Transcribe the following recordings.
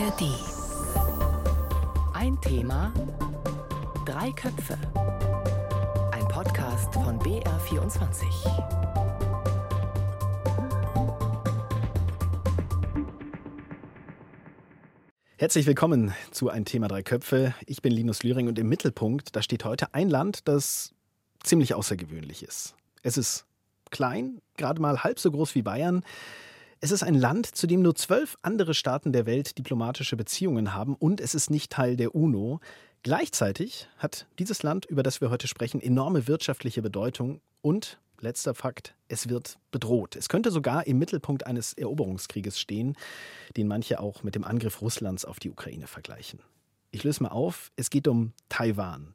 ARD. Ein Thema, drei Köpfe. Ein Podcast von BR24. Herzlich willkommen zu Ein Thema Drei Köpfe. Ich bin Linus Lühring und im Mittelpunkt, da steht heute ein Land, das ziemlich außergewöhnlich ist. Es ist klein, gerade mal halb so groß wie Bayern. Es ist ein Land, zu dem nur zwölf andere Staaten der Welt diplomatische Beziehungen haben und es ist nicht Teil der UNO. Gleichzeitig hat dieses Land, über das wir heute sprechen, enorme wirtschaftliche Bedeutung und letzter Fakt, es wird bedroht. Es könnte sogar im Mittelpunkt eines Eroberungskrieges stehen, den manche auch mit dem Angriff Russlands auf die Ukraine vergleichen. Ich löse mal auf, es geht um Taiwan.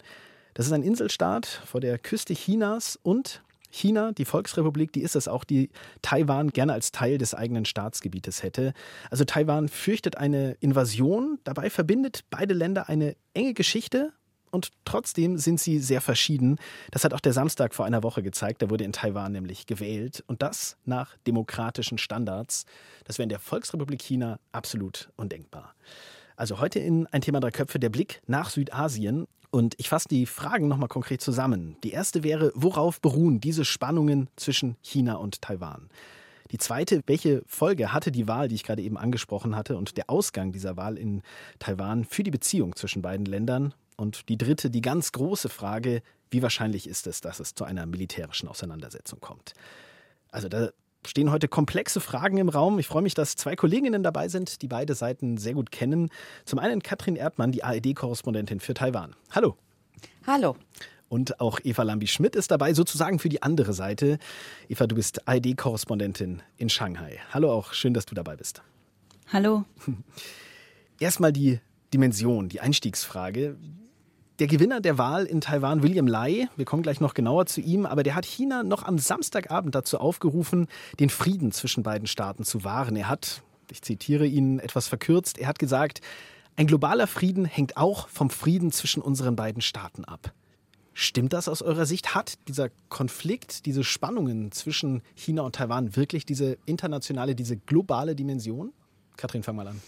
Das ist ein Inselstaat vor der Küste Chinas und China, die Volksrepublik, die ist es auch, die Taiwan gerne als Teil des eigenen Staatsgebietes hätte. Also Taiwan fürchtet eine Invasion, dabei verbindet beide Länder eine enge Geschichte und trotzdem sind sie sehr verschieden. Das hat auch der Samstag vor einer Woche gezeigt. Da wurde in Taiwan nämlich gewählt und das nach demokratischen Standards. Das wäre in der Volksrepublik China absolut undenkbar. Also heute in ein Thema drei Köpfe der Blick nach Südasien und ich fasse die Fragen nochmal konkret zusammen. Die erste wäre, worauf beruhen diese Spannungen zwischen China und Taiwan? Die zweite, welche Folge hatte die Wahl, die ich gerade eben angesprochen hatte, und der Ausgang dieser Wahl in Taiwan für die Beziehung zwischen beiden Ländern? Und die dritte, die ganz große Frage, wie wahrscheinlich ist es, dass es zu einer militärischen Auseinandersetzung kommt? Also da stehen heute komplexe Fragen im Raum. Ich freue mich, dass zwei Kolleginnen dabei sind, die beide Seiten sehr gut kennen. Zum einen Katrin Erdmann, die ARD-Korrespondentin für Taiwan. Hallo. Hallo. Und auch Eva Lambi-Schmidt ist dabei, sozusagen für die andere Seite. Eva, du bist ARD-Korrespondentin in Shanghai. Hallo auch, schön, dass du dabei bist. Hallo. Erstmal die Dimension, die Einstiegsfrage. Der Gewinner der Wahl in Taiwan, William Lai, wir kommen gleich noch genauer zu ihm, aber der hat China noch am Samstagabend dazu aufgerufen, den Frieden zwischen beiden Staaten zu wahren. Er hat, ich zitiere ihn etwas verkürzt, er hat gesagt, ein globaler Frieden hängt auch vom Frieden zwischen unseren beiden Staaten ab. Stimmt das aus eurer Sicht? Hat dieser Konflikt, diese Spannungen zwischen China und Taiwan wirklich diese internationale, diese globale Dimension? Katrin, fang mal an.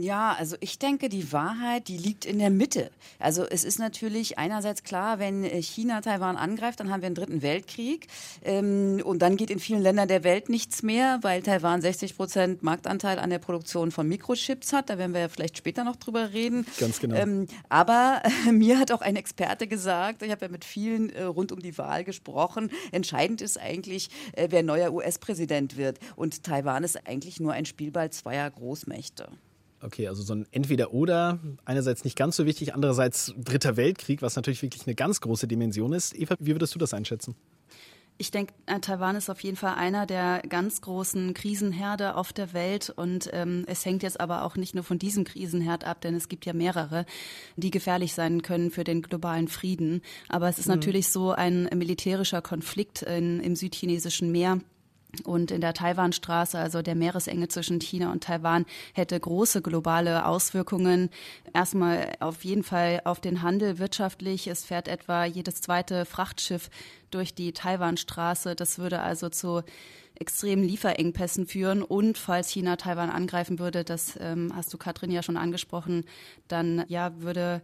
Ja, also ich denke, die Wahrheit, die liegt in der Mitte. Also es ist natürlich einerseits klar, wenn China Taiwan angreift, dann haben wir einen dritten Weltkrieg ähm, und dann geht in vielen Ländern der Welt nichts mehr, weil Taiwan 60 Prozent Marktanteil an der Produktion von Mikrochips hat. Da werden wir ja vielleicht später noch drüber reden. Ganz genau. Ähm, aber äh, mir hat auch ein Experte gesagt, ich habe ja mit vielen äh, rund um die Wahl gesprochen, entscheidend ist eigentlich, äh, wer neuer US-Präsident wird. Und Taiwan ist eigentlich nur ein Spielball zweier Großmächte. Okay, also so ein Entweder-Oder, einerseits nicht ganz so wichtig, andererseits Dritter Weltkrieg, was natürlich wirklich eine ganz große Dimension ist. Eva, wie würdest du das einschätzen? Ich denke, äh, Taiwan ist auf jeden Fall einer der ganz großen Krisenherde auf der Welt und ähm, es hängt jetzt aber auch nicht nur von diesem Krisenherd ab, denn es gibt ja mehrere, die gefährlich sein können für den globalen Frieden. Aber es ist mhm. natürlich so ein militärischer Konflikt in, im südchinesischen Meer und in der Taiwanstraße, also der Meeresenge zwischen China und Taiwan, hätte große globale Auswirkungen. Erstmal auf jeden Fall auf den Handel wirtschaftlich. Es fährt etwa jedes zweite Frachtschiff durch die Taiwanstraße. Das würde also zu extremen Lieferengpässen führen. Und falls China Taiwan angreifen würde, das ähm, hast du Katrin ja schon angesprochen, dann ja würde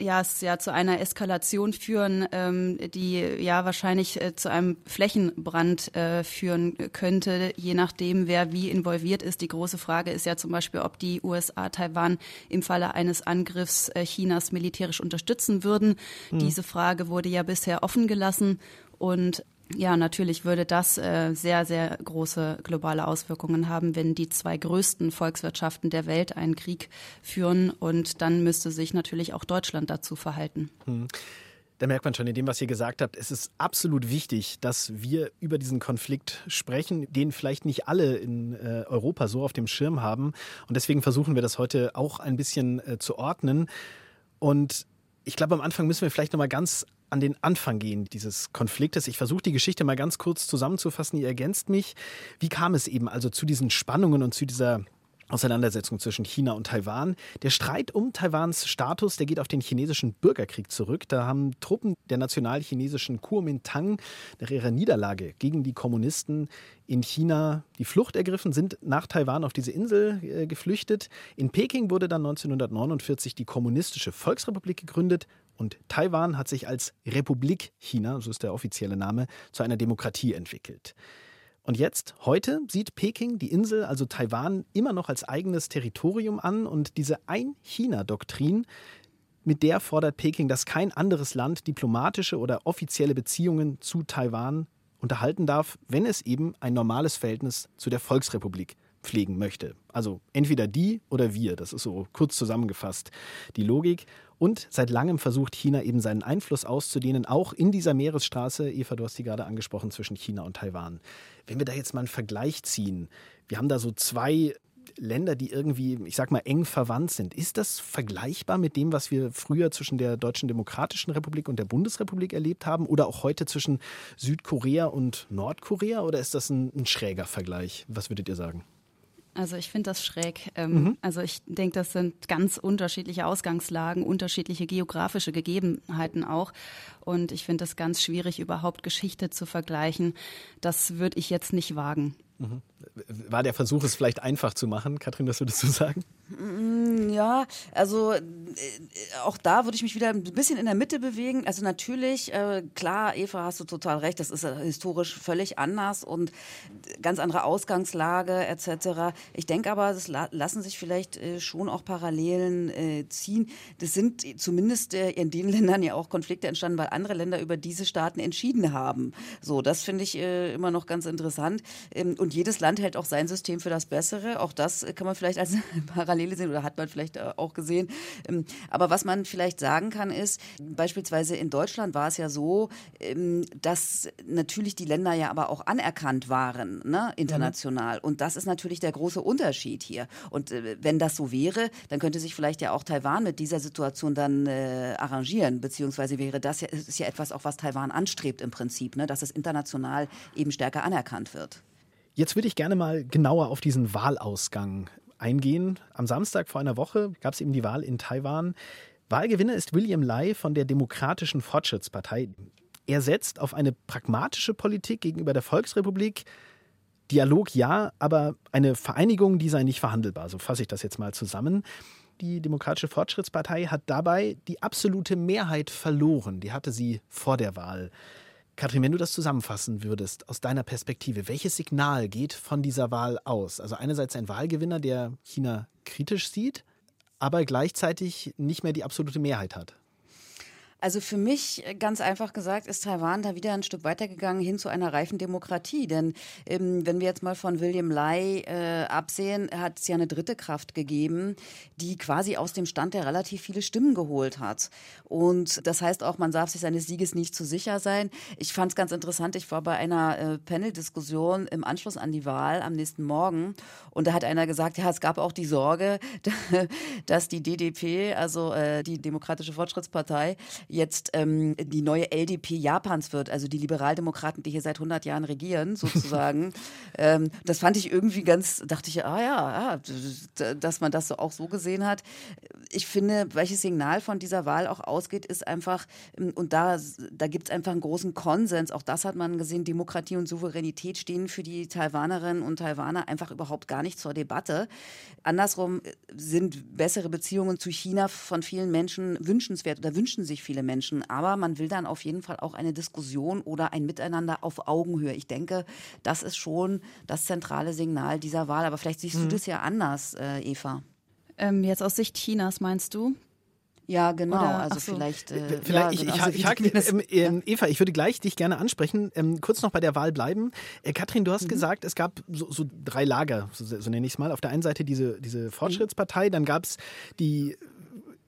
ja, es ja zu einer Eskalation führen, ähm, die ja wahrscheinlich äh, zu einem Flächenbrand äh, führen könnte, je nachdem, wer wie involviert ist. Die große Frage ist ja zum Beispiel, ob die USA Taiwan im Falle eines Angriffs äh, Chinas militärisch unterstützen würden. Hm. Diese Frage wurde ja bisher offen gelassen und ja, natürlich würde das äh, sehr, sehr große globale Auswirkungen haben, wenn die zwei größten Volkswirtschaften der Welt einen Krieg führen. Und dann müsste sich natürlich auch Deutschland dazu verhalten. Hm. Da merkt man schon in dem, was ihr gesagt habt, es ist absolut wichtig, dass wir über diesen Konflikt sprechen, den vielleicht nicht alle in äh, Europa so auf dem Schirm haben. Und deswegen versuchen wir das heute auch ein bisschen äh, zu ordnen. Und ich glaube, am Anfang müssen wir vielleicht nochmal ganz an den Anfang gehen dieses Konfliktes. Ich versuche die Geschichte mal ganz kurz zusammenzufassen. Ihr ergänzt mich. Wie kam es eben also zu diesen Spannungen und zu dieser Auseinandersetzung zwischen China und Taiwan. Der Streit um Taiwans Status, der geht auf den chinesischen Bürgerkrieg zurück. Da haben Truppen der nationalchinesischen Kuomintang nach ihrer Niederlage gegen die Kommunisten in China die Flucht ergriffen, sind nach Taiwan auf diese Insel äh, geflüchtet. In Peking wurde dann 1949 die Kommunistische Volksrepublik gegründet und Taiwan hat sich als Republik China, so ist der offizielle Name, zu einer Demokratie entwickelt. Und jetzt, heute, sieht Peking die Insel, also Taiwan, immer noch als eigenes Territorium an und diese Ein-China-Doktrin, mit der fordert Peking, dass kein anderes Land diplomatische oder offizielle Beziehungen zu Taiwan unterhalten darf, wenn es eben ein normales Verhältnis zu der Volksrepublik pflegen möchte. Also entweder die oder wir, das ist so kurz zusammengefasst die Logik. Und seit langem versucht China eben seinen Einfluss auszudehnen, auch in dieser Meeresstraße, Eva, du hast die gerade angesprochen, zwischen China und Taiwan. Wenn wir da jetzt mal einen Vergleich ziehen, wir haben da so zwei Länder, die irgendwie, ich sag mal, eng verwandt sind. Ist das vergleichbar mit dem, was wir früher zwischen der Deutschen Demokratischen Republik und der Bundesrepublik erlebt haben oder auch heute zwischen Südkorea und Nordkorea? Oder ist das ein, ein schräger Vergleich? Was würdet ihr sagen? Also ich finde das schräg. Ähm, mhm. Also ich denke, das sind ganz unterschiedliche Ausgangslagen, unterschiedliche geografische Gegebenheiten auch. Und ich finde es ganz schwierig, überhaupt Geschichte zu vergleichen. Das würde ich jetzt nicht wagen. Mhm. War der Versuch, es vielleicht einfach zu machen? Katrin, was würdest du sagen? Mm, ja, also äh, auch da würde ich mich wieder ein bisschen in der Mitte bewegen. Also natürlich, äh, klar, Eva, hast du total recht, das ist historisch völlig anders und ganz andere Ausgangslage etc. Ich denke aber, es lassen sich vielleicht äh, schon auch Parallelen äh, ziehen. Das sind zumindest äh, in den Ländern ja auch Konflikte entstanden, weil andere Länder über diese Staaten entschieden haben. So, das finde ich äh, immer noch ganz interessant. Ähm, und jedes Land hält auch sein System für das Bessere. Auch das kann man vielleicht als Parallel Parallele sehen oder hat man vielleicht äh, auch gesehen. Ähm, aber was man vielleicht sagen kann, ist, beispielsweise in Deutschland war es ja so, ähm, dass natürlich die Länder ja aber auch anerkannt waren, ne, international. Mhm. Und das ist natürlich der große Unterschied hier. Und äh, wenn das so wäre, dann könnte sich vielleicht ja auch Taiwan mit dieser Situation dann äh, arrangieren, beziehungsweise wäre das ja, ist ja etwas auch, was Taiwan anstrebt im Prinzip, ne, dass es international eben stärker anerkannt wird. Jetzt würde ich gerne mal genauer auf diesen Wahlausgang eingehen. Am Samstag vor einer Woche gab es eben die Wahl in Taiwan. Wahlgewinner ist William Lai von der Demokratischen Fortschrittspartei. Er setzt auf eine pragmatische Politik gegenüber der Volksrepublik. Dialog ja, aber eine Vereinigung, die sei nicht verhandelbar. So fasse ich das jetzt mal zusammen. Die Demokratische Fortschrittspartei hat dabei die absolute Mehrheit verloren. Die hatte sie vor der Wahl. Katrin, wenn du das zusammenfassen würdest, aus deiner Perspektive, welches Signal geht von dieser Wahl aus? Also einerseits ein Wahlgewinner, der China kritisch sieht, aber gleichzeitig nicht mehr die absolute Mehrheit hat. Also für mich, äh, ganz einfach gesagt, ist Taiwan da wieder ein Stück weitergegangen hin zu einer reifen Demokratie. Denn ähm, wenn wir jetzt mal von William Lai äh, absehen, hat es ja eine dritte Kraft gegeben, die quasi aus dem Stand der relativ viele Stimmen geholt hat. Und das heißt auch, man darf sich seines Sieges nicht zu sicher sein. Ich fand es ganz interessant, ich war bei einer äh, Panel-Diskussion im Anschluss an die Wahl am nächsten Morgen und da hat einer gesagt, ja, es gab auch die Sorge, dass die DDP, also äh, die Demokratische Fortschrittspartei, jetzt ähm, die neue LDP Japans wird, also die Liberaldemokraten, die hier seit 100 Jahren regieren, sozusagen. ähm, das fand ich irgendwie ganz, dachte ich, ah ja, ja, dass man das so auch so gesehen hat. Ich finde, welches Signal von dieser Wahl auch ausgeht, ist einfach, ähm, und da, da gibt es einfach einen großen Konsens, auch das hat man gesehen, Demokratie und Souveränität stehen für die Taiwanerinnen und Taiwaner einfach überhaupt gar nicht zur Debatte. Andersrum sind bessere Beziehungen zu China von vielen Menschen wünschenswert oder wünschen sich viele Menschen. Aber man will dann auf jeden Fall auch eine Diskussion oder ein Miteinander auf Augenhöhe. Ich denke, das ist schon das zentrale Signal dieser Wahl. Aber vielleicht siehst mhm. du das ja anders, äh, Eva. Ähm, jetzt aus Sicht Chinas meinst du? Ja, genau. Oder, also so. vielleicht. Äh, vielleicht ja, genau. ich, ich, ich, ich ähm, ähm, Eva, ich würde gleich dich gerne ansprechen. Ähm, kurz noch bei der Wahl bleiben. Äh, Katrin, du hast mhm. gesagt, es gab so, so drei Lager, so, so nenne ich es mal. Auf der einen Seite diese, diese Fortschrittspartei, dann gab es die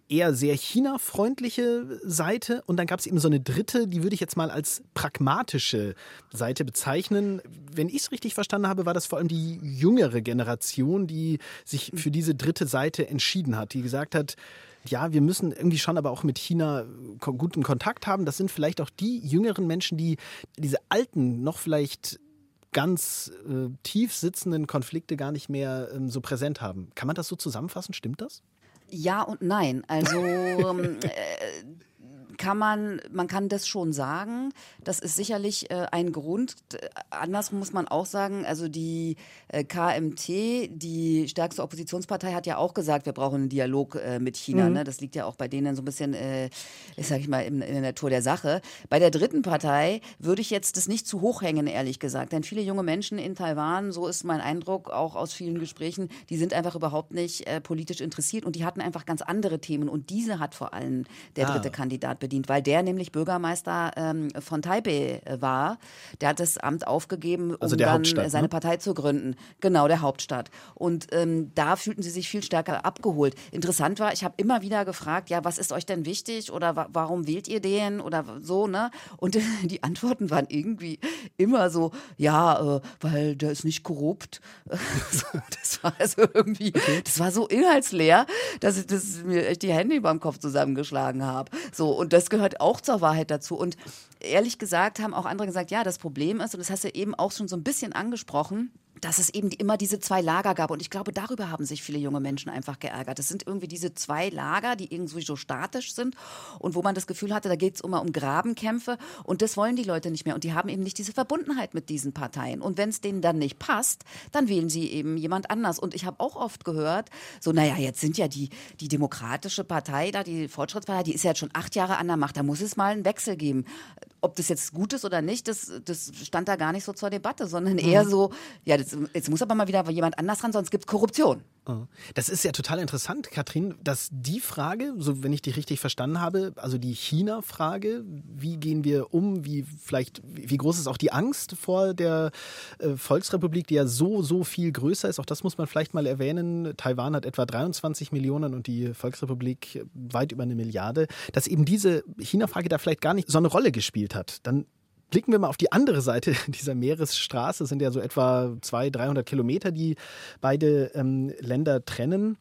eher sehr China-freundliche Seite und dann gab es eben so eine dritte, die würde ich jetzt mal als pragmatische Seite bezeichnen. Wenn ich es richtig verstanden habe, war das vor allem die jüngere Generation, die sich für diese dritte Seite entschieden hat, die gesagt hat, ja, wir müssen irgendwie schon aber auch mit China guten Kontakt haben. Das sind vielleicht auch die jüngeren Menschen, die diese alten, noch vielleicht ganz äh, tief sitzenden Konflikte gar nicht mehr ähm, so präsent haben. Kann man das so zusammenfassen? Stimmt das? Ja und nein. Also ähm, äh, kann man, man kann das schon sagen. Das ist sicherlich äh, ein Grund. Anders muss man auch sagen, also die äh, KMT, die stärkste Oppositionspartei, hat ja auch gesagt, wir brauchen einen Dialog äh, mit China. Mhm. Ne? Das liegt ja auch bei denen so ein bisschen, äh, sag ich mal, in, in, der Natur der Sache. Bei der dritten Partei würde ich jetzt das nicht zu hoch hängen, ehrlich gesagt. Denn viele junge Menschen in Taiwan, so ist mein Eindruck, auch aus vielen Gesprächen, die sind einfach überhaupt nicht äh, politisch interessiert und die hatten einfach ganz andere Themen. Und diese hat vor allem der ah. dritte Kandidat bedient, weil der nämlich Bürgermeister ähm, von Taipei äh, war. Der hat das Amt aufgegeben, um also dann seine ne? Partei zu gründen. Genau, der Hauptstadt. Und ähm, da fühlten sie sich viel stärker abgeholt. Interessant war, ich habe immer wieder gefragt, ja, was ist euch denn wichtig oder wa warum wählt ihr den oder so, ne? Und die Antworten waren irgendwie immer so, ja, äh, weil der ist nicht korrupt. das war also irgendwie, das war so inhaltsleer, dass ich das mir echt die Hände über dem Kopf zusammengeschlagen habe. So, und das gehört auch zur Wahrheit dazu. Und ehrlich gesagt haben auch andere gesagt, ja, das Problem ist, und das hast du eben auch schon so ein bisschen angesprochen, dass es eben immer diese zwei Lager gab. Und ich glaube, darüber haben sich viele junge Menschen einfach geärgert. Es sind irgendwie diese zwei Lager, die irgendwie so statisch sind und wo man das Gefühl hatte, da geht es immer um Grabenkämpfe. Und das wollen die Leute nicht mehr. Und die haben eben nicht diese Verbundenheit mit diesen Parteien. Und wenn es denen dann nicht passt, dann wählen sie eben jemand anders. Und ich habe auch oft gehört, so, naja, jetzt sind ja die, die Demokratische Partei da, die Fortschrittspartei, die ist ja jetzt schon acht Jahre an der Macht. Da muss es mal einen Wechsel geben ob das jetzt gut ist oder nicht, das, das stand da gar nicht so zur Debatte, sondern eher mhm. so, ja, das, jetzt muss aber mal wieder jemand anders ran, sonst gibt es Korruption. Das ist ja total interessant, Katrin, dass die Frage, so wenn ich dich richtig verstanden habe, also die China-Frage, wie gehen wir um, wie vielleicht, wie groß ist auch die Angst vor der äh, Volksrepublik, die ja so, so viel größer ist, auch das muss man vielleicht mal erwähnen. Taiwan hat etwa 23 Millionen und die Volksrepublik weit über eine Milliarde, dass eben diese China-Frage da vielleicht gar nicht so eine Rolle gespielt hat. Dann Blicken wir mal auf die andere Seite dieser Meeresstraße. Es sind ja so etwa 200, 300 Kilometer, die beide ähm, Länder trennen.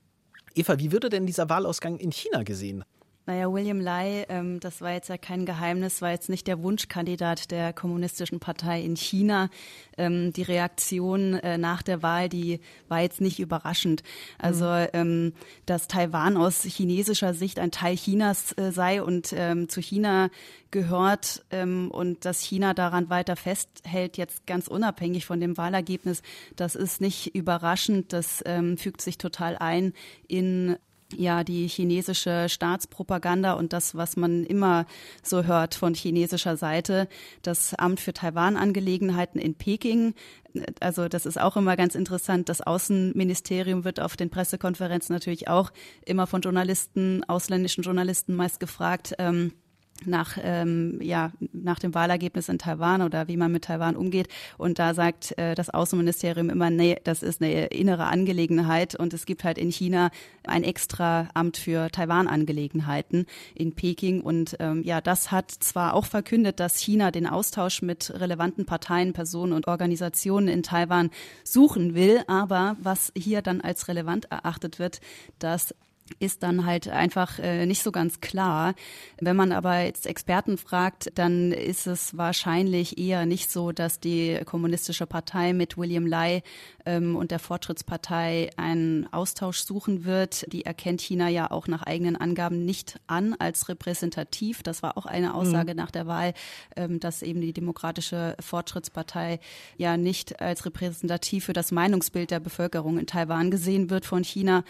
Eva, wie würde denn dieser Wahlausgang in China gesehen? Naja, William Lai, ähm, das war jetzt ja kein Geheimnis, war jetzt nicht der Wunschkandidat der Kommunistischen Partei in China. Ähm, die Reaktion äh, nach der Wahl, die war jetzt nicht überraschend. Also, mhm. ähm, dass Taiwan aus chinesischer Sicht ein Teil Chinas äh, sei und ähm, zu China gehört ähm, und dass China daran weiter festhält, jetzt ganz unabhängig von dem Wahlergebnis, das ist nicht überraschend. Das ähm, fügt sich total ein in ja die chinesische Staatspropaganda und das, was man immer so hört von chinesischer Seite. Das Amt für Taiwan-Angelegenheiten in Peking also das ist auch immer ganz interessant. Das Außenministerium wird auf den Pressekonferenzen natürlich auch immer von Journalisten, ausländischen Journalisten meist gefragt. Ähm, nach, ähm, ja, nach dem Wahlergebnis in Taiwan oder wie man mit Taiwan umgeht. Und da sagt äh, das Außenministerium immer, nee, das ist eine innere Angelegenheit und es gibt halt in China ein extra Amt für Taiwan-Angelegenheiten in Peking. Und ähm, ja, das hat zwar auch verkündet, dass China den Austausch mit relevanten Parteien, Personen und Organisationen in Taiwan suchen will, aber was hier dann als relevant erachtet wird, dass ist dann halt einfach äh, nicht so ganz klar. Wenn man aber jetzt Experten fragt, dann ist es wahrscheinlich eher nicht so, dass die kommunistische Partei mit William Lai ähm, und der Fortschrittspartei einen Austausch suchen wird. Die erkennt China ja auch nach eigenen Angaben nicht an als repräsentativ. Das war auch eine Aussage mhm. nach der Wahl, ähm, dass eben die demokratische Fortschrittspartei ja nicht als repräsentativ für das Meinungsbild der Bevölkerung in Taiwan gesehen wird von China.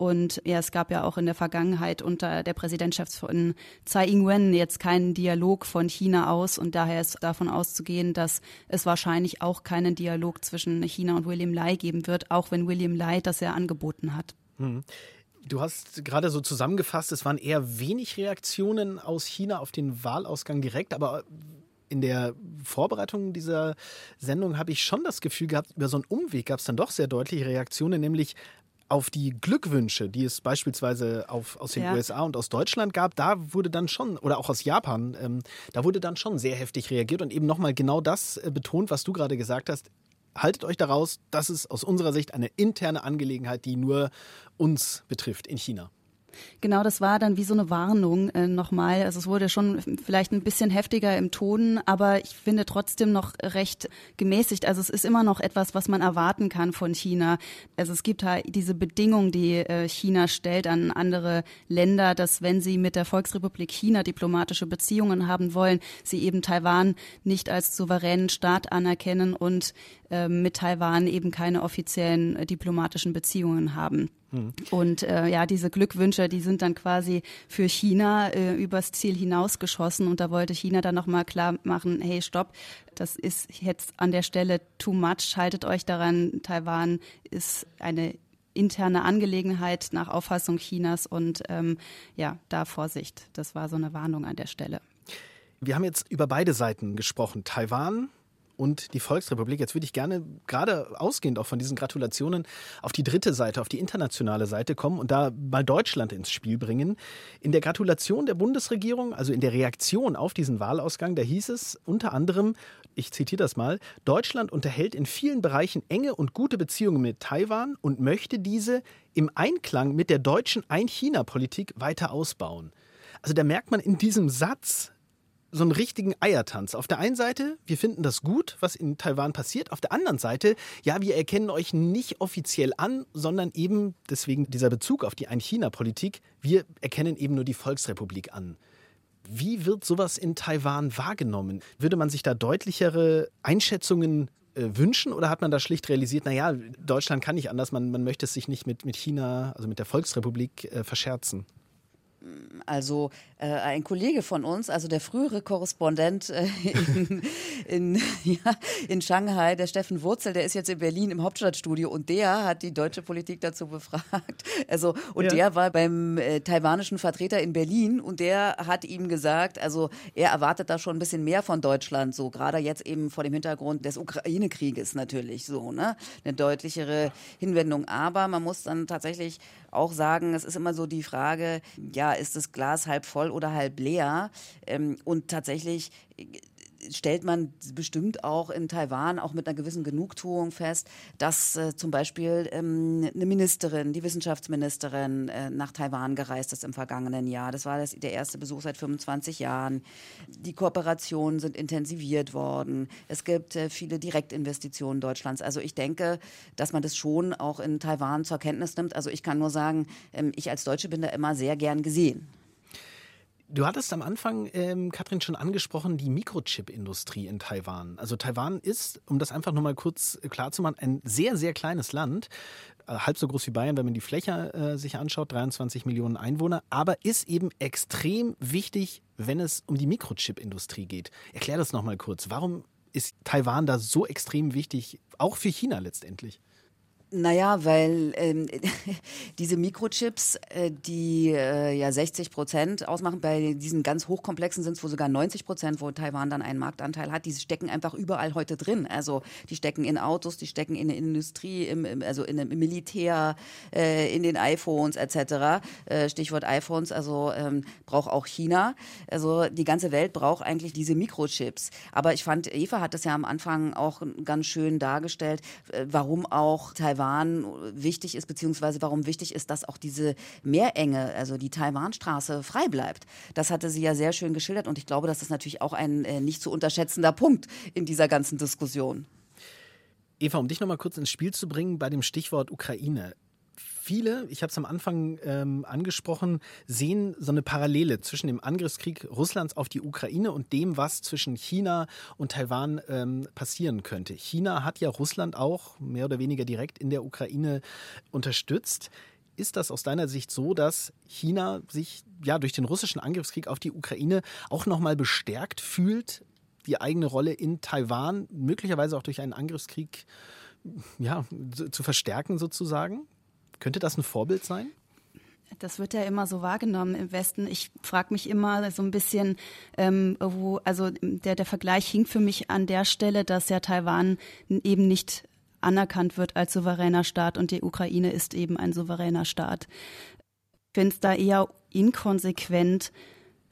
Und ja, es gab ja auch in der Vergangenheit unter der Präsidentschaft von Tsai Ing-wen jetzt keinen Dialog von China aus. Und daher ist davon auszugehen, dass es wahrscheinlich auch keinen Dialog zwischen China und William Lai geben wird, auch wenn William Lai das ja angeboten hat. Mhm. Du hast gerade so zusammengefasst, es waren eher wenig Reaktionen aus China auf den Wahlausgang direkt, aber in der Vorbereitung dieser Sendung habe ich schon das Gefühl gehabt, über so einen Umweg gab es dann doch sehr deutliche Reaktionen, nämlich auf die Glückwünsche, die es beispielsweise auf, aus den ja. USA und aus Deutschland gab, da wurde dann schon, oder auch aus Japan, ähm, da wurde dann schon sehr heftig reagiert und eben nochmal genau das äh, betont, was du gerade gesagt hast. Haltet euch daraus, das ist aus unserer Sicht eine interne Angelegenheit, die nur uns betrifft in China. Genau, das war dann wie so eine Warnung äh, nochmal. Also es wurde schon vielleicht ein bisschen heftiger im Ton, aber ich finde trotzdem noch recht gemäßigt. Also es ist immer noch etwas, was man erwarten kann von China. Also es gibt halt diese Bedingung, die äh, China stellt an andere Länder, dass wenn sie mit der Volksrepublik China diplomatische Beziehungen haben wollen, sie eben Taiwan nicht als souveränen Staat anerkennen und äh, mit Taiwan eben keine offiziellen äh, diplomatischen Beziehungen haben. Mhm. Und äh, ja, diese Glückwünsche, die sind dann quasi für China äh, übers Ziel hinausgeschossen. Und da wollte China dann nochmal klar machen, hey, stopp, das ist jetzt an der Stelle too much. Haltet euch daran, Taiwan ist eine interne Angelegenheit nach Auffassung Chinas und ähm, ja, da Vorsicht. Das war so eine Warnung an der Stelle. Wir haben jetzt über beide Seiten gesprochen. Taiwan und die Volksrepublik. Jetzt würde ich gerne gerade ausgehend auch von diesen Gratulationen auf die dritte Seite, auf die internationale Seite kommen und da mal Deutschland ins Spiel bringen. In der Gratulation der Bundesregierung, also in der Reaktion auf diesen Wahlausgang, da hieß es unter anderem, ich zitiere das mal, Deutschland unterhält in vielen Bereichen enge und gute Beziehungen mit Taiwan und möchte diese im Einklang mit der deutschen Ein-China-Politik weiter ausbauen. Also da merkt man in diesem Satz, so einen richtigen Eiertanz. Auf der einen Seite, wir finden das gut, was in Taiwan passiert. Auf der anderen Seite, ja, wir erkennen euch nicht offiziell an, sondern eben, deswegen dieser Bezug auf die Ein-China-Politik, wir erkennen eben nur die Volksrepublik an. Wie wird sowas in Taiwan wahrgenommen? Würde man sich da deutlichere Einschätzungen äh, wünschen oder hat man da schlicht realisiert, naja, Deutschland kann nicht anders, man, man möchte es sich nicht mit, mit China, also mit der Volksrepublik äh, verscherzen? Also äh, ein Kollege von uns, also der frühere Korrespondent äh, in, in, ja, in Shanghai, der Steffen Wurzel, der ist jetzt in Berlin im Hauptstadtstudio und der hat die deutsche Politik dazu befragt. Also und ja. der war beim äh, taiwanischen Vertreter in Berlin und der hat ihm gesagt, also er erwartet da schon ein bisschen mehr von Deutschland, so gerade jetzt eben vor dem Hintergrund des Ukraine-Krieges natürlich so, ne, eine deutlichere Hinwendung. Aber man muss dann tatsächlich auch sagen, es ist immer so die Frage, ja, ist das Glas halb voll oder halb leer? Ähm, und tatsächlich stellt man bestimmt auch in Taiwan auch mit einer gewissen Genugtuung fest, dass äh, zum Beispiel ähm, eine Ministerin, die Wissenschaftsministerin äh, nach Taiwan gereist ist im vergangenen Jahr. Das war das, der erste Besuch seit 25 Jahren. Die Kooperationen sind intensiviert worden. Es gibt äh, viele Direktinvestitionen Deutschlands. Also ich denke, dass man das schon auch in Taiwan zur Kenntnis nimmt. Also ich kann nur sagen, ähm, ich als Deutsche bin da immer sehr gern gesehen. Du hattest am Anfang, ähm, Katrin, schon angesprochen, die Mikrochip-Industrie in Taiwan. Also Taiwan ist, um das einfach nur mal kurz klar zu machen, ein sehr, sehr kleines Land. Äh, halb so groß wie Bayern, wenn man die Fläche äh, sich anschaut, 23 Millionen Einwohner, aber ist eben extrem wichtig, wenn es um die Mikrochip-Industrie geht. Erklär das nochmal kurz. Warum ist Taiwan da so extrem wichtig, auch für China letztendlich? Naja, weil ähm, diese Mikrochips, äh, die äh, ja 60 Prozent ausmachen, bei diesen ganz hochkomplexen sind es wohl sogar 90 Prozent, wo Taiwan dann einen Marktanteil hat, die stecken einfach überall heute drin. Also die stecken in Autos, die stecken in der Industrie, im, im, also in, im Militär, äh, in den iPhones etc. Äh, Stichwort iPhones, also ähm, braucht auch China. Also die ganze Welt braucht eigentlich diese Mikrochips. Aber ich fand, Eva hat das ja am Anfang auch ganz schön dargestellt, warum auch Taiwan Taiwan wichtig ist, beziehungsweise warum wichtig ist, dass auch diese Meerenge, also die Taiwanstraße, frei bleibt. Das hatte sie ja sehr schön geschildert und ich glaube, das ist natürlich auch ein äh, nicht zu unterschätzender Punkt in dieser ganzen Diskussion. Eva, um dich noch mal kurz ins Spiel zu bringen bei dem Stichwort Ukraine viele, ich habe es am Anfang ähm, angesprochen, sehen so eine Parallele zwischen dem Angriffskrieg Russlands auf die Ukraine und dem, was zwischen China und Taiwan ähm, passieren könnte. China hat ja Russland auch mehr oder weniger direkt in der Ukraine unterstützt. Ist das aus deiner Sicht so, dass China sich ja durch den russischen Angriffskrieg auf die Ukraine auch nochmal bestärkt fühlt, die eigene Rolle in Taiwan möglicherweise auch durch einen Angriffskrieg ja, zu verstärken sozusagen? Könnte das ein Vorbild sein? Das wird ja immer so wahrgenommen im Westen. Ich frage mich immer so ein bisschen, ähm, wo, also der, der Vergleich hinkt für mich an der Stelle, dass ja Taiwan eben nicht anerkannt wird als souveräner Staat und die Ukraine ist eben ein souveräner Staat. Ich finde es da eher inkonsequent,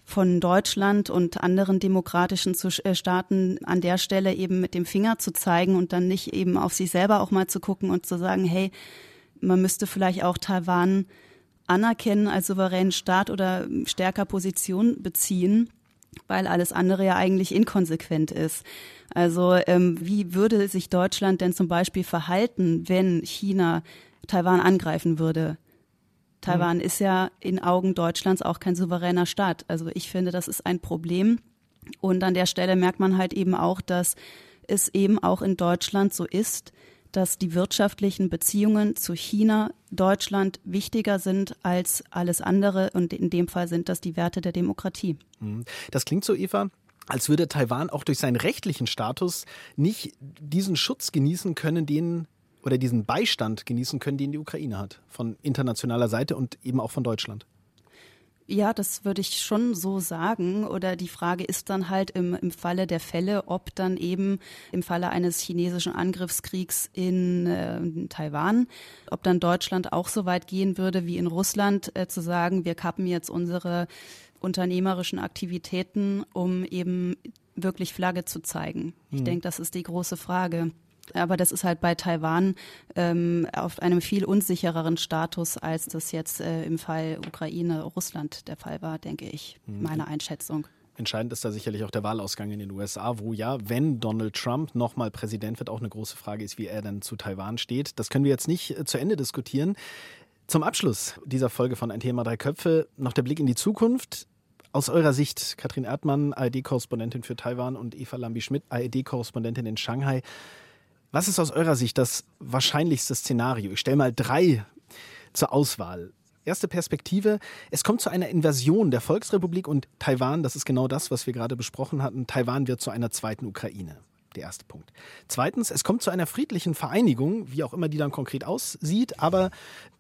von Deutschland und anderen demokratischen äh, Staaten an der Stelle eben mit dem Finger zu zeigen und dann nicht eben auf sich selber auch mal zu gucken und zu sagen, hey, man müsste vielleicht auch Taiwan anerkennen als souveränen Staat oder stärker Position beziehen, weil alles andere ja eigentlich inkonsequent ist. Also ähm, wie würde sich Deutschland denn zum Beispiel verhalten, wenn China Taiwan angreifen würde? Taiwan mhm. ist ja in Augen Deutschlands auch kein souveräner Staat. Also ich finde, das ist ein Problem. Und an der Stelle merkt man halt eben auch, dass es eben auch in Deutschland so ist, dass die wirtschaftlichen Beziehungen zu China Deutschland wichtiger sind als alles andere. Und in dem Fall sind das die Werte der Demokratie. Mhm. Das klingt so, Eva, als würde Taiwan auch durch seinen rechtlichen Status nicht diesen Schutz genießen können, den oder diesen Beistand genießen können, den die Ukraine hat, von internationaler Seite und eben auch von Deutschland. Ja, das würde ich schon so sagen. Oder die Frage ist dann halt im, im Falle der Fälle, ob dann eben im Falle eines chinesischen Angriffskriegs in, äh, in Taiwan, ob dann Deutschland auch so weit gehen würde wie in Russland, äh, zu sagen, wir kappen jetzt unsere unternehmerischen Aktivitäten, um eben wirklich Flagge zu zeigen. Ich hm. denke, das ist die große Frage. Aber das ist halt bei Taiwan ähm, auf einem viel unsichereren Status, als das jetzt äh, im Fall Ukraine-Russland der Fall war, denke ich, mhm. meine Einschätzung. Entscheidend ist da sicherlich auch der Wahlausgang in den USA, wo ja, wenn Donald Trump nochmal Präsident wird, auch eine große Frage ist, wie er dann zu Taiwan steht. Das können wir jetzt nicht äh, zu Ende diskutieren. Zum Abschluss dieser Folge von Ein Thema Drei Köpfe noch der Blick in die Zukunft. Aus eurer Sicht, Katrin Erdmann, ARD-Korrespondentin für Taiwan und Eva Lambi-Schmidt, ARD-Korrespondentin in Shanghai. Was ist aus eurer Sicht das wahrscheinlichste Szenario? Ich stelle mal drei zur Auswahl. Erste Perspektive, es kommt zu einer Invasion der Volksrepublik und Taiwan, das ist genau das, was wir gerade besprochen hatten, Taiwan wird zu einer zweiten Ukraine. Der erste Punkt. Zweitens, es kommt zu einer friedlichen Vereinigung, wie auch immer die dann konkret aussieht, aber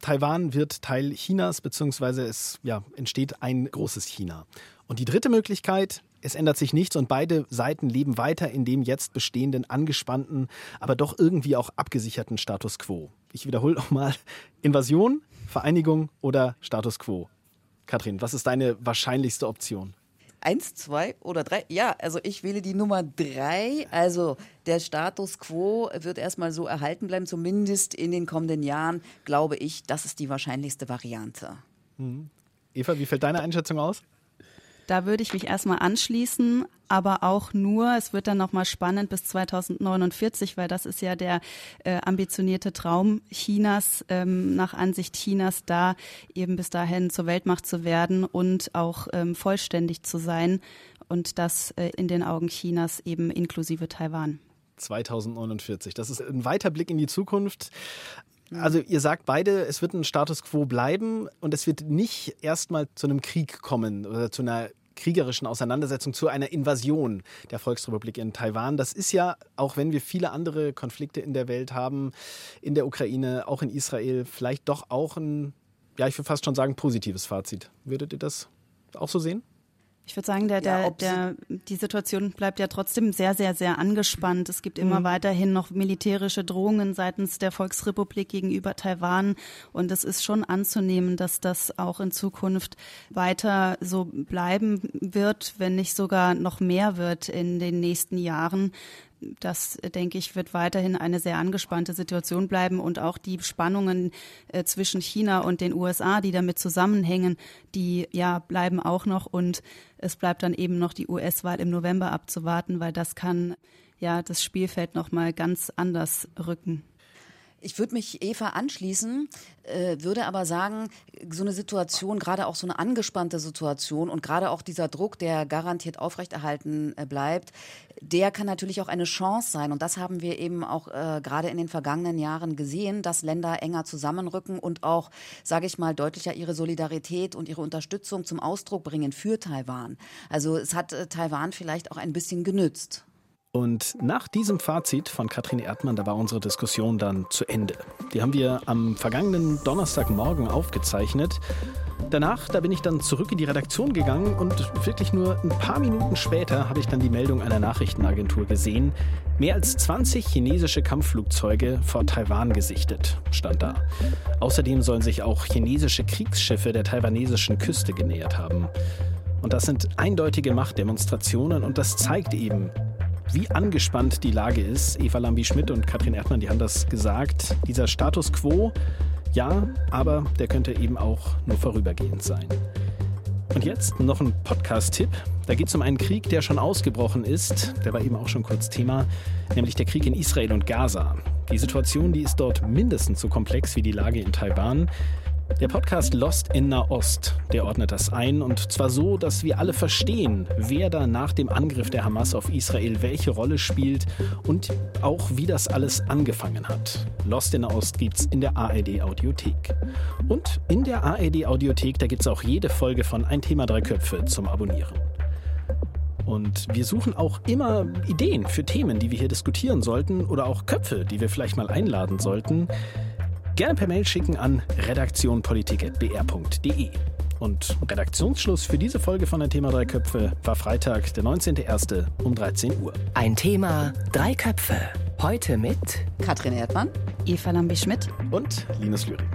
Taiwan wird Teil Chinas, beziehungsweise es ja, entsteht ein großes China. Und die dritte Möglichkeit, es ändert sich nichts und beide Seiten leben weiter in dem jetzt bestehenden, angespannten, aber doch irgendwie auch abgesicherten Status quo. Ich wiederhole nochmal, Invasion, Vereinigung oder Status quo. Katrin, was ist deine wahrscheinlichste Option? Eins, zwei oder drei? Ja, also ich wähle die Nummer drei. Also der Status quo wird erstmal so erhalten bleiben, zumindest in den kommenden Jahren, glaube ich, das ist die wahrscheinlichste Variante. Mhm. Eva, wie fällt deine Einschätzung aus? Da würde ich mich erstmal anschließen, aber auch nur, es wird dann nochmal spannend bis 2049, weil das ist ja der äh, ambitionierte Traum Chinas, ähm, nach Ansicht Chinas, da eben bis dahin zur Weltmacht zu werden und auch ähm, vollständig zu sein und das äh, in den Augen Chinas eben inklusive Taiwan. 2049. Das ist ein weiter Blick in die Zukunft. Also ihr sagt beide, es wird ein Status quo bleiben und es wird nicht erstmal zu einem Krieg kommen oder zu einer kriegerischen Auseinandersetzung, zu einer Invasion der Volksrepublik in Taiwan. Das ist ja, auch wenn wir viele andere Konflikte in der Welt haben, in der Ukraine, auch in Israel, vielleicht doch auch ein, ja, ich würde fast schon sagen, positives Fazit. Würdet ihr das auch so sehen? Ich würde sagen, der, der, der, die Situation bleibt ja trotzdem sehr, sehr, sehr angespannt. Es gibt immer mhm. weiterhin noch militärische Drohungen seitens der Volksrepublik gegenüber Taiwan. Und es ist schon anzunehmen, dass das auch in Zukunft weiter so bleiben wird, wenn nicht sogar noch mehr wird in den nächsten Jahren das, denke ich, wird weiterhin eine sehr angespannte Situation bleiben und auch die Spannungen äh, zwischen China und den USA, die damit zusammenhängen, die ja bleiben auch noch und es bleibt dann eben noch die US-Wahl im November abzuwarten, weil das kann ja das Spielfeld noch mal ganz anders rücken. Ich würde mich Eva anschließen, äh, würde aber sagen, so eine Situation, gerade auch so eine angespannte Situation und gerade auch dieser Druck, der garantiert aufrechterhalten äh, bleibt, der kann natürlich auch eine Chance sein. Und das haben wir eben auch äh, gerade in den vergangenen Jahren gesehen, dass Länder enger zusammenrücken und auch, sage ich mal, deutlicher ihre Solidarität und ihre Unterstützung zum Ausdruck bringen für Taiwan. Also es hat äh, Taiwan vielleicht auch ein bisschen genützt. Und nach diesem Fazit von Katrin Erdmann, da war unsere Diskussion dann zu Ende. Die haben wir am vergangenen Donnerstagmorgen aufgezeichnet. Danach, da bin ich dann zurück in die Redaktion gegangen und wirklich nur ein paar Minuten später habe ich dann die Meldung einer Nachrichtenagentur gesehen. Mehr als 20 chinesische Kampfflugzeuge vor Taiwan gesichtet, stand da. Außerdem sollen sich auch chinesische Kriegsschiffe der taiwanesischen Küste genähert haben. Und das sind eindeutige Machtdemonstrationen und das zeigt eben, wie angespannt die Lage ist. Eva Lambi-Schmidt und Katrin Erdmann, die haben das gesagt. Dieser Status quo, Ja, aber der könnte eben auch nur vorübergehend sein. Und jetzt noch ein Podcast-Tipp. Da geht es um einen Krieg, der schon ausgebrochen ist. Der war eben auch schon kurz Thema, nämlich der Krieg in Israel und Gaza. Die Situation, die ist dort mindestens so komplex wie die Lage in Taiwan. Der Podcast Lost in Nahost, der ordnet das ein und zwar so, dass wir alle verstehen, wer da nach dem Angriff der Hamas auf Israel welche Rolle spielt und auch wie das alles angefangen hat. Lost in Nahost gibt's in der ARD Audiothek. Und in der ARD Audiothek, da gibt's auch jede Folge von Ein Thema drei Köpfe zum Abonnieren. Und wir suchen auch immer Ideen für Themen, die wir hier diskutieren sollten oder auch Köpfe, die wir vielleicht mal einladen sollten. Gerne per Mail schicken an redaktionpolitik.br.de. Und Redaktionsschluss für diese Folge von ein Thema Drei Köpfe war Freitag, der 19.01. um 13 Uhr. Ein Thema Drei Köpfe. Heute mit Katrin Erdmann, Eva Lambi-Schmidt und Linus Lühring.